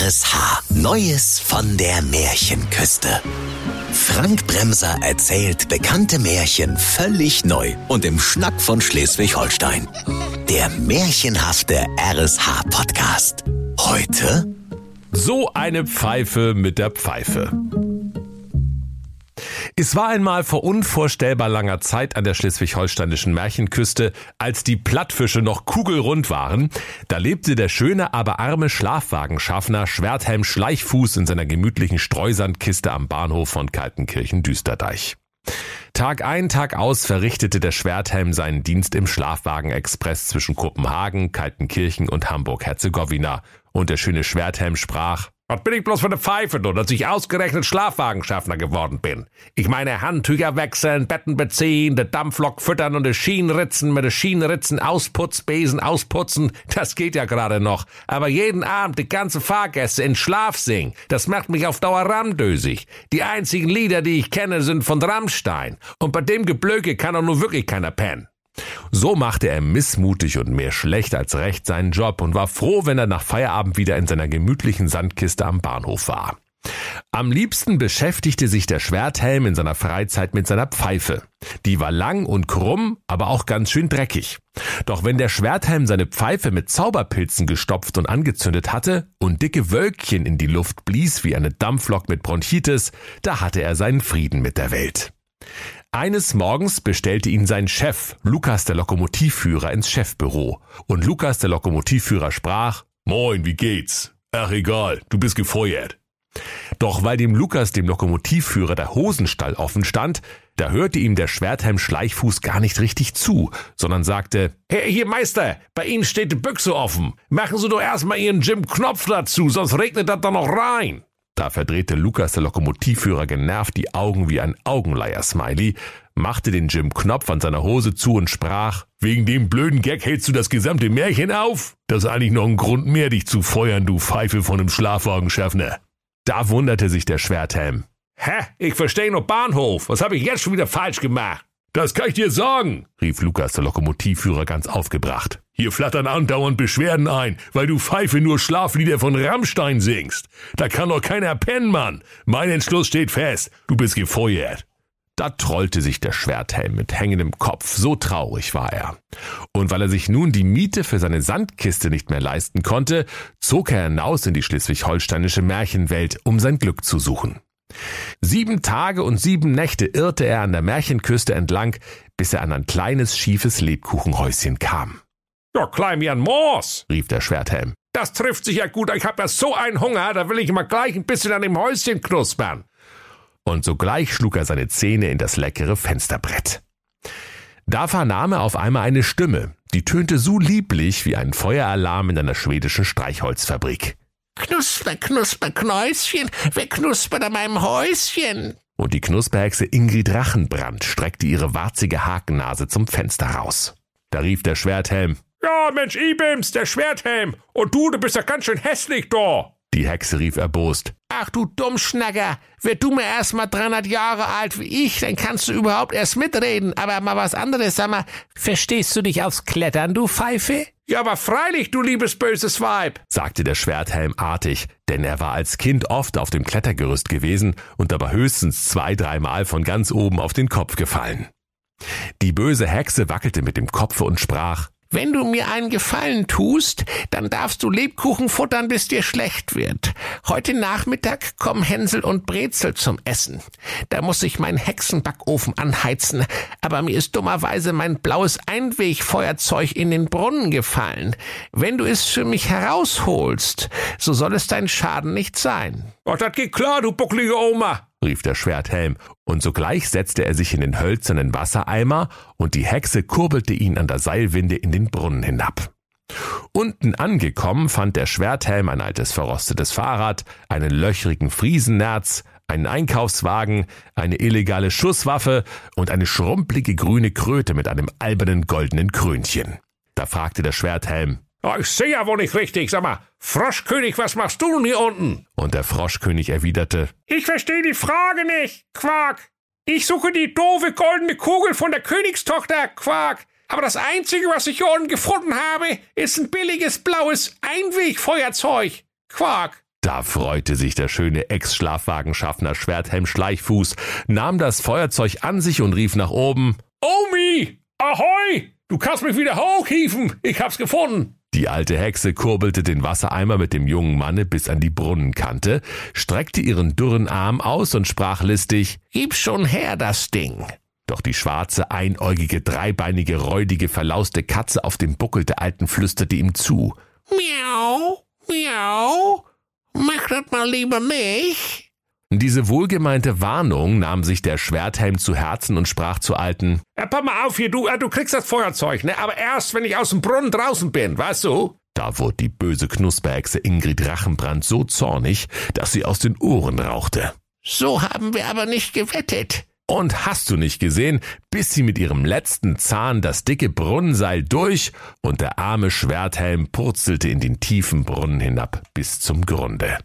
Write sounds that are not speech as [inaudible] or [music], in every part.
RSH. Neues von der Märchenküste. Frank Bremser erzählt bekannte Märchen völlig neu und im Schnack von Schleswig-Holstein. Der märchenhafte RSH-Podcast. Heute So eine Pfeife mit der Pfeife. Es war einmal vor unvorstellbar langer Zeit an der schleswig-holsteinischen Märchenküste, als die Plattfische noch kugelrund waren, da lebte der schöne, aber arme Schlafwagenschaffner Schwerthelm Schleichfuß in seiner gemütlichen Streusandkiste am Bahnhof von Kaltenkirchen-Düsterdeich. Tag ein, Tag aus verrichtete der Schwerthelm seinen Dienst im Schlafwagenexpress zwischen Kopenhagen, Kaltenkirchen und Hamburg-Herzegowina. Und der schöne Schwerthelm sprach, was bin ich bloß für eine Pfeife, du, dass ich ausgerechnet Schlafwagenschaffner geworden bin? Ich meine Handtücher wechseln, Betten beziehen, de Dampflok füttern und de Schienenritzen mit de Schienenritzen Ausputzbesen ausputzen, das geht ja gerade noch. Aber jeden Abend die ganze Fahrgäste in Schlaf singen, das macht mich auf Dauer ramdösig. Die einzigen Lieder, die ich kenne, sind von Rammstein. Und bei dem Geblöke kann doch nur wirklich keiner pennen. So machte er missmutig und mehr schlecht als recht seinen Job und war froh, wenn er nach Feierabend wieder in seiner gemütlichen Sandkiste am Bahnhof war. Am liebsten beschäftigte sich der Schwerthelm in seiner Freizeit mit seiner Pfeife. Die war lang und krumm, aber auch ganz schön dreckig. Doch wenn der Schwerthelm seine Pfeife mit Zauberpilzen gestopft und angezündet hatte und dicke Wölkchen in die Luft blies wie eine Dampflok mit Bronchitis, da hatte er seinen Frieden mit der Welt. Eines Morgens bestellte ihn sein Chef, Lukas der Lokomotivführer, ins Chefbüro. Und Lukas der Lokomotivführer sprach, Moin, wie geht's? Ach egal, du bist gefeuert. Doch weil dem Lukas, dem Lokomotivführer, der Hosenstall offen stand, da hörte ihm der Schwerthelm Schleichfuß gar nicht richtig zu, sondern sagte, Hey, hier Meister, bei Ihnen steht die Büchse offen. Machen Sie doch erstmal Ihren Jim Knopf dazu, sonst regnet das da noch rein. Da verdrehte Lukas der Lokomotivführer genervt die Augen wie ein Augenleier-Smiley, machte den Jim Knopf an seiner Hose zu und sprach, wegen dem blöden Gag hältst du das gesamte Märchen auf? Das ist eigentlich noch ein Grund mehr, dich zu feuern, du Pfeife von einem Schlafwagenschaffner. Da wunderte sich der Schwerthelm. Hä? Ich verstehe nur Bahnhof. Was habe ich jetzt schon wieder falsch gemacht? Das kann ich dir sagen, rief Lukas der Lokomotivführer ganz aufgebracht. Hier flattern andauernd Beschwerden ein, weil du Pfeife nur Schlaflieder von Rammstein singst. Da kann doch keiner pennen, Mann. Mein Entschluss steht fest. Du bist gefeuert. Da trollte sich der Schwerthelm mit hängendem Kopf, so traurig war er. Und weil er sich nun die Miete für seine Sandkiste nicht mehr leisten konnte, zog er hinaus in die schleswig-holsteinische Märchenwelt, um sein Glück zu suchen. Sieben Tage und sieben Nächte irrte er an der Märchenküste entlang, bis er an ein kleines, schiefes Lebkuchenhäuschen kam. Ja, klein wie ein Moos, rief der Schwerthelm. Das trifft sich ja gut, ich hab ja so einen Hunger, da will ich mal gleich ein bisschen an dem Häuschen knuspern. Und sogleich schlug er seine Zähne in das leckere Fensterbrett. Da vernahm er auf einmal eine Stimme, die tönte so lieblich wie ein Feueralarm in einer schwedischen Streichholzfabrik. Knusper, knusper, Knäuschen, wer knuspert an meinem Häuschen? Und die Knusperhexe Ingrid Rachenbrand streckte ihre warzige Hakennase zum Fenster raus. Da rief der Schwerthelm, ja, Mensch, Ibims, der Schwerthelm. Und du, du bist ja ganz schön hässlich da. Die Hexe rief erbost. Ach du Dummschnacker, werd du mir erst mal 300 Jahre alt wie ich, dann kannst du überhaupt erst mitreden. Aber mal was anderes, sag mal, verstehst du dich aufs Klettern, du Pfeife? Ja, aber freilich, du liebes böses Weib, sagte der Schwerthelm artig, denn er war als Kind oft auf dem Klettergerüst gewesen und dabei höchstens zwei, dreimal von ganz oben auf den Kopf gefallen. Die böse Hexe wackelte mit dem Kopfe und sprach, wenn du mir einen Gefallen tust, dann darfst du Lebkuchen futtern, bis dir schlecht wird. Heute Nachmittag kommen Hänsel und Brezel zum Essen. Da muss ich meinen Hexenbackofen anheizen, aber mir ist dummerweise mein blaues Einwegfeuerzeug in den Brunnen gefallen. Wenn du es für mich herausholst, so soll es dein Schaden nicht sein. Ach, das geht klar, du bucklige Oma, rief der Schwerthelm, und sogleich setzte er sich in den hölzernen Wassereimer, und die Hexe kurbelte ihn an der Seilwinde in den Brunnen hinab. Unten angekommen fand der Schwerthelm ein altes verrostetes Fahrrad, einen löchrigen Friesennerz, einen Einkaufswagen, eine illegale Schusswaffe und eine schrumpelige grüne Kröte mit einem albernen goldenen Krönchen. Da fragte der Schwerthelm, Oh, ich sehe ja wohl nicht richtig. Sag mal, Froschkönig, was machst du denn hier unten? Und der Froschkönig erwiderte, Ich verstehe die Frage nicht, Quark. Ich suche die doofe goldene Kugel von der Königstochter, Quark. Aber das Einzige, was ich hier unten gefunden habe, ist ein billiges blaues Einwegfeuerzeug. Quark. Da freute sich der schöne Ex-Schlafwagenschaffner Schwerthelm Schleichfuß, nahm das Feuerzeug an sich und rief nach oben. Omi, ahoi, du kannst mich wieder hochhieven, ich hab's gefunden. Die alte Hexe kurbelte den Wassereimer mit dem jungen Manne bis an die Brunnenkante, streckte ihren dürren Arm aus und sprach listig, Gib schon her das Ding. Doch die schwarze, einäugige, dreibeinige, räudige, verlauste Katze auf dem Buckel der Alten flüsterte ihm zu. Miau, miau, mach das mal lieber nicht. Diese wohlgemeinte Warnung nahm sich der Schwerthelm zu Herzen und sprach zur Alten. Ja, pass mal auf hier, du, äh, du kriegst das Feuerzeug, ne? Aber erst, wenn ich aus dem Brunnen draußen bin, weißt du? Da wurde die böse Knusperhexe Ingrid Rachenbrand so zornig, dass sie aus den Ohren rauchte. So haben wir aber nicht gewettet. Und hast du nicht gesehen, bis sie mit ihrem letzten Zahn das dicke Brunnenseil durch und der arme Schwerthelm purzelte in den tiefen Brunnen hinab bis zum Grunde.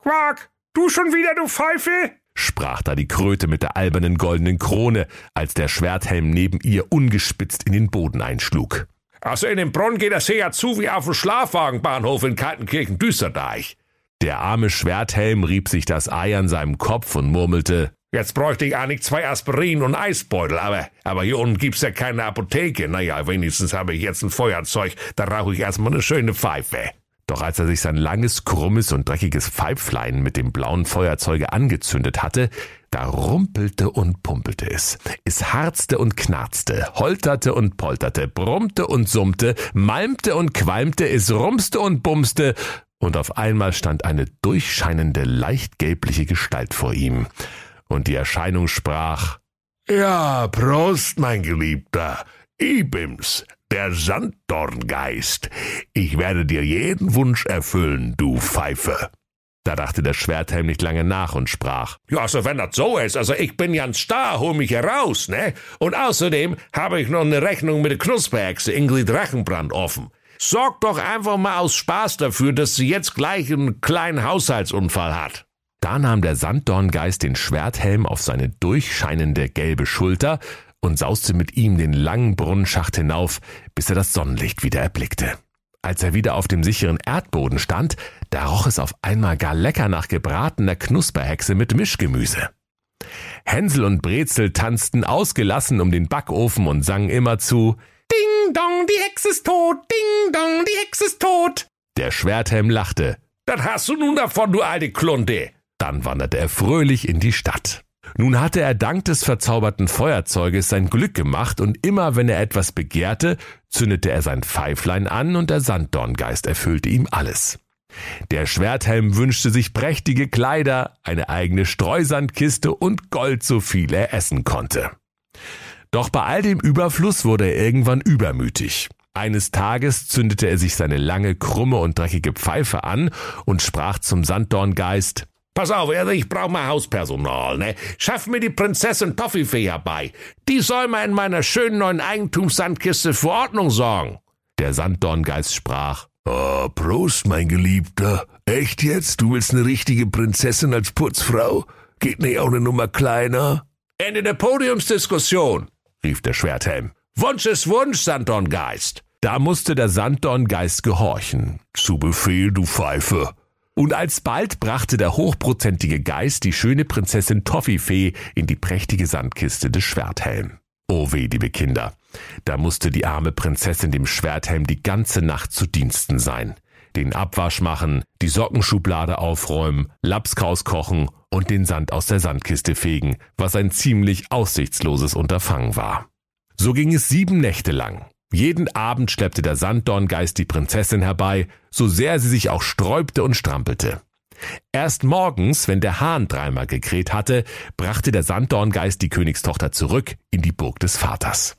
Quack, du schon wieder, du Pfeife? sprach da die Kröte mit der albernen goldenen Krone, als der Schwerthelm neben ihr ungespitzt in den Boden einschlug. Also in dem Brunnen geht das hier ja zu wie auf dem Schlafwagenbahnhof in Kaltenkirchen-Düsterdeich. Der arme Schwerthelm rieb sich das Ei an seinem Kopf und murmelte, Jetzt bräuchte ich eigentlich zwei Aspirin und Eisbeutel, aber, aber hier unten gibt's ja keine Apotheke. Naja, wenigstens habe ich jetzt ein Feuerzeug, da rauche ich erstmal eine schöne Pfeife. Doch als er sich sein langes, krummes und dreckiges Pfeiflein mit dem blauen Feuerzeuge angezündet hatte, da rumpelte und pumpelte es. Es harzte und knarzte, holterte und polterte, brummte und summte, malmte und qualmte, es rumste und bumste, und auf einmal stand eine durchscheinende, leicht gelbliche Gestalt vor ihm und die Erscheinung sprach Ja, Prost, mein Geliebter. Ich bin's, der Sanddorngeist. Ich werde dir jeden Wunsch erfüllen, du Pfeife. Da dachte der Schwerthelm nicht lange nach und sprach. Ja, also wenn das so ist, also ich bin Jan Star, hol mich heraus, ne? Und außerdem habe ich noch eine Rechnung mit der Knusperhexe Ingrid Rachenbrand offen. Sorg doch einfach mal aus Spaß dafür, dass sie jetzt gleich einen kleinen Haushaltsunfall hat. Da nahm der Sanddorngeist den Schwerthelm auf seine durchscheinende gelbe Schulter und sauste mit ihm den langen Brunnenschacht hinauf, bis er das Sonnenlicht wieder erblickte. Als er wieder auf dem sicheren Erdboden stand, da roch es auf einmal gar lecker nach gebratener Knusperhexe mit Mischgemüse. Hänsel und Brezel tanzten ausgelassen um den Backofen und sangen immerzu Ding dong, die Hexe ist tot, ding dong, die Hexe ist tot. Der Schwerthelm lachte. Das hast du nun davon, du alte Klunte. Dann wanderte er fröhlich in die Stadt. Nun hatte er dank des verzauberten Feuerzeuges sein Glück gemacht und immer wenn er etwas begehrte, zündete er sein Pfeiflein an und der Sanddorngeist erfüllte ihm alles. Der Schwerthelm wünschte sich prächtige Kleider, eine eigene Streusandkiste und Gold, so viel er essen konnte. Doch bei all dem Überfluss wurde er irgendwann übermütig. Eines Tages zündete er sich seine lange, krumme und dreckige Pfeife an und sprach zum Sanddorngeist Pass auf, ich brauch mal Hauspersonal, ne? Schaff mir die Prinzessin Toffifee herbei. Die soll mal in meiner schönen neuen Eigentumssandkiste für Ordnung sorgen. Der Sanddorngeist sprach. Oh, Prost, mein Geliebter. Echt jetzt? Du willst eine richtige Prinzessin als Putzfrau? Geht nicht auch eine Nummer kleiner? Ende der Podiumsdiskussion, rief der Schwerthelm. Wunsch ist Wunsch, Sanddorngeist. Da musste der Sanddorngeist gehorchen. Zu Befehl, du Pfeife. Und alsbald brachte der hochprozentige Geist die schöne Prinzessin Toffifee in die prächtige Sandkiste des Schwerthelm. Oh weh, liebe Kinder, da musste die arme Prinzessin dem Schwerthelm die ganze Nacht zu Diensten sein. Den Abwasch machen, die Sockenschublade aufräumen, Lapskaus kochen und den Sand aus der Sandkiste fegen, was ein ziemlich aussichtsloses Unterfangen war. So ging es sieben Nächte lang. Jeden Abend schleppte der Sanddorngeist die Prinzessin herbei, so sehr sie sich auch sträubte und strampelte. Erst morgens, wenn der Hahn dreimal gekräht hatte, brachte der Sanddorngeist die Königstochter zurück in die Burg des Vaters.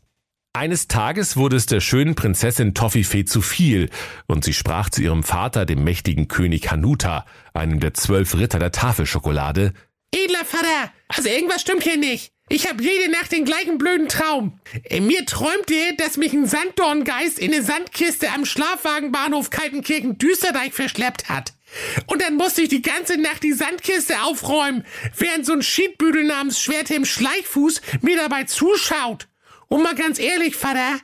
Eines Tages wurde es der schönen Prinzessin Toffifee zu viel, und sie sprach zu ihrem Vater, dem mächtigen König Hanuta, einem der zwölf Ritter der Tafelschokolade, Edler Vater, also irgendwas stimmt hier nicht. Ich habe jede Nacht den gleichen blöden Traum. Mir träumte, dass mich ein Sanddorngeist in eine Sandkiste am Schlafwagenbahnhof Kaltenkirchen-Düsterdeich verschleppt hat. Und dann musste ich die ganze Nacht die Sandkiste aufräumen, während so ein Schiedbüdel namens Schwerthelm Schleichfuß mir dabei zuschaut. Und mal ganz ehrlich, Vater,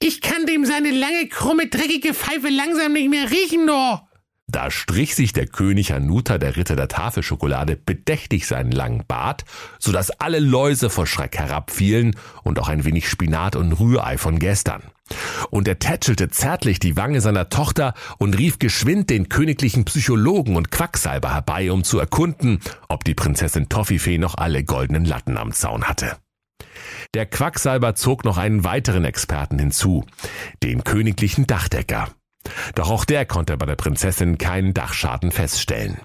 ich kann dem seine lange, krumme, dreckige Pfeife langsam nicht mehr riechen, nur. Da strich sich der König Hanuta, der Ritter der Tafelschokolade, bedächtig seinen langen Bart, so dass alle Läuse vor Schreck herabfielen und auch ein wenig Spinat und Rührei von gestern. Und er tätschelte zärtlich die Wange seiner Tochter und rief geschwind den königlichen Psychologen und Quacksalber herbei, um zu erkunden, ob die Prinzessin Toffifee noch alle goldenen Latten am Zaun hatte. Der Quacksalber zog noch einen weiteren Experten hinzu, den königlichen Dachdecker. Doch auch der konnte bei der Prinzessin keinen Dachschaden feststellen.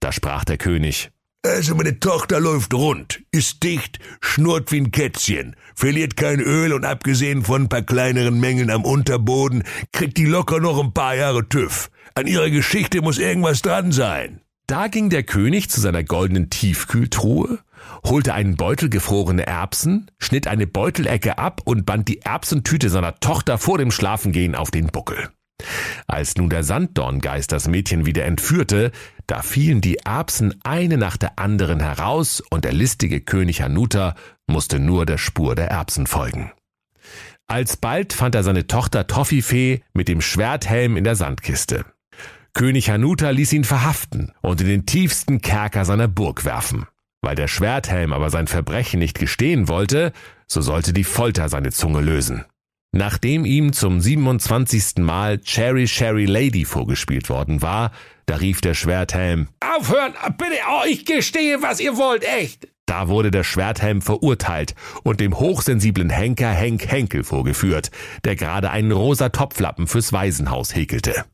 Da sprach der König, also meine Tochter läuft rund, ist dicht, schnurrt wie ein Kätzchen, verliert kein Öl und abgesehen von ein paar kleineren Mängeln am Unterboden, kriegt die locker noch ein paar Jahre TÜV. An ihrer Geschichte muss irgendwas dran sein. Da ging der König zu seiner goldenen Tiefkühltruhe, holte einen Beutel gefrorene Erbsen, schnitt eine Beutelecke ab und band die Erbsentüte seiner Tochter vor dem Schlafengehen auf den Buckel. Als nun der Sanddorngeist das Mädchen wieder entführte, da fielen die Erbsen eine nach der anderen heraus und der listige König Hanuta musste nur der Spur der Erbsen folgen. Alsbald fand er seine Tochter Toffifee mit dem Schwerthelm in der Sandkiste. König Hanuta ließ ihn verhaften und in den tiefsten Kerker seiner Burg werfen. Weil der Schwerthelm aber sein Verbrechen nicht gestehen wollte, so sollte die Folter seine Zunge lösen. Nachdem ihm zum 27. Mal Cherry Sherry Lady vorgespielt worden war, da rief der Schwerthelm Aufhören, bitte, oh, ich gestehe, was ihr wollt, echt. Da wurde der Schwerthelm verurteilt und dem hochsensiblen Henker Henk Henkel vorgeführt, der gerade einen rosa Topflappen fürs Waisenhaus häkelte.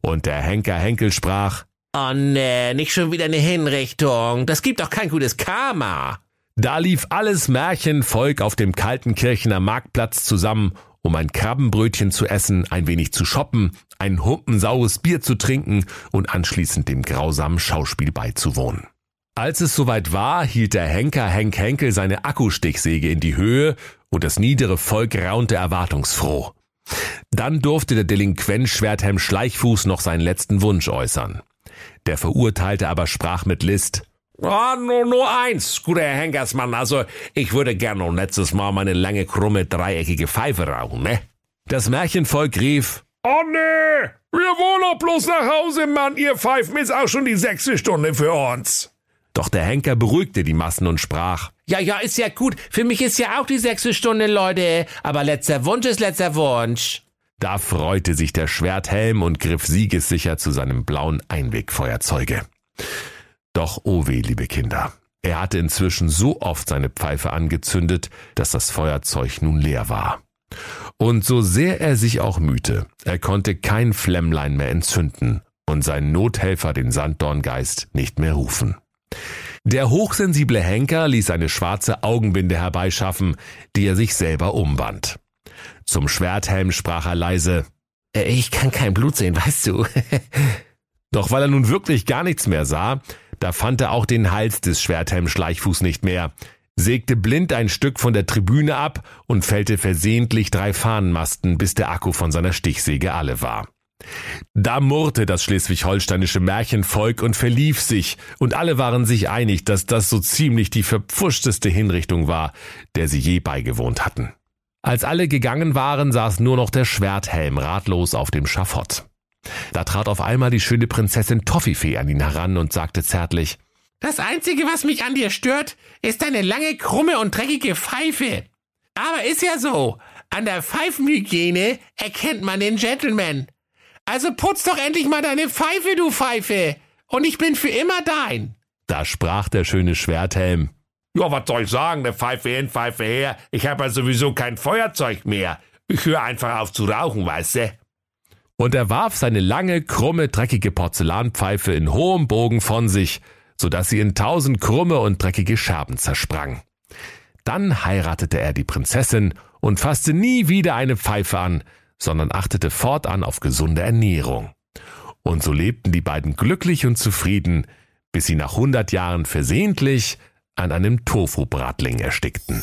Und der Henker Henkel sprach Oh nee, nicht schon wieder eine Hinrichtung. Das gibt doch kein gutes Karma. Da lief alles Märchenvolk auf dem kalten Kirchener Marktplatz zusammen um ein Krabbenbrötchen zu essen, ein wenig zu shoppen, ein humpensaures Bier zu trinken und anschließend dem grausamen Schauspiel beizuwohnen. Als es soweit war, hielt der Henker Henk Henkel seine Akkustichsäge in die Höhe und das niedere Volk raunte erwartungsfroh. Dann durfte der Delinquent Schwerthelm Schleichfuß noch seinen letzten Wunsch äußern. Der Verurteilte aber sprach mit List, Ah, nur, nur eins, guter Herr Henkersmann. Also, ich würde gern noch letztes Mal meine lange, krumme, dreieckige Pfeife rauchen, ne? Das Märchenvolk rief, Oh nee, wir wollen doch bloß nach Hause, Mann. Ihr pfeifen ist auch schon die sechste Stunde für uns. Doch der Henker beruhigte die Massen und sprach, Ja, ja, ist ja gut. Für mich ist ja auch die sechste Stunde, Leute. Aber letzter Wunsch ist letzter Wunsch. Da freute sich der Schwerthelm und griff siegessicher zu seinem blauen Einwegfeuerzeuge. Doch oh weh, liebe Kinder. Er hatte inzwischen so oft seine Pfeife angezündet, dass das Feuerzeug nun leer war. Und so sehr er sich auch mühte, er konnte kein Flämmlein mehr entzünden und seinen Nothelfer, den Sanddorngeist, nicht mehr rufen. Der hochsensible Henker ließ eine schwarze Augenbinde herbeischaffen, die er sich selber umband. Zum Schwerthelm sprach er leise, äh, Ich kann kein Blut sehen, weißt du. [laughs] Doch weil er nun wirklich gar nichts mehr sah, da fand er auch den Hals des Schwerthelm Schleichfuß nicht mehr, sägte blind ein Stück von der Tribüne ab und fällte versehentlich drei Fahnenmasten, bis der Akku von seiner Stichsäge alle war. Da murrte das schleswig-holsteinische Märchenvolk und verlief sich, und alle waren sich einig, dass das so ziemlich die verpfuschteste Hinrichtung war, der sie je beigewohnt hatten. Als alle gegangen waren, saß nur noch der Schwerthelm ratlos auf dem Schafott. Da trat auf einmal die schöne Prinzessin Toffifee an ihn heran und sagte zärtlich, Das Einzige, was mich an dir stört, ist deine lange, krumme und dreckige Pfeife. Aber ist ja so, an der Pfeifenhygiene erkennt man den Gentleman. Also putz doch endlich mal deine Pfeife, du Pfeife, und ich bin für immer dein. Da sprach der schöne Schwerthelm, Ja, was soll ich sagen, ne Pfeife hin, Pfeife her. Ich habe ja sowieso kein Feuerzeug mehr. Ich höre einfach auf zu rauchen, weißt du? Und er warf seine lange, krumme, dreckige Porzellanpfeife in hohem Bogen von sich, so dass sie in tausend krumme und dreckige Scherben zersprang. Dann heiratete er die Prinzessin und fasste nie wieder eine Pfeife an, sondern achtete fortan auf gesunde Ernährung. Und so lebten die beiden glücklich und zufrieden, bis sie nach hundert Jahren versehentlich an einem Tofu-Bratling erstickten.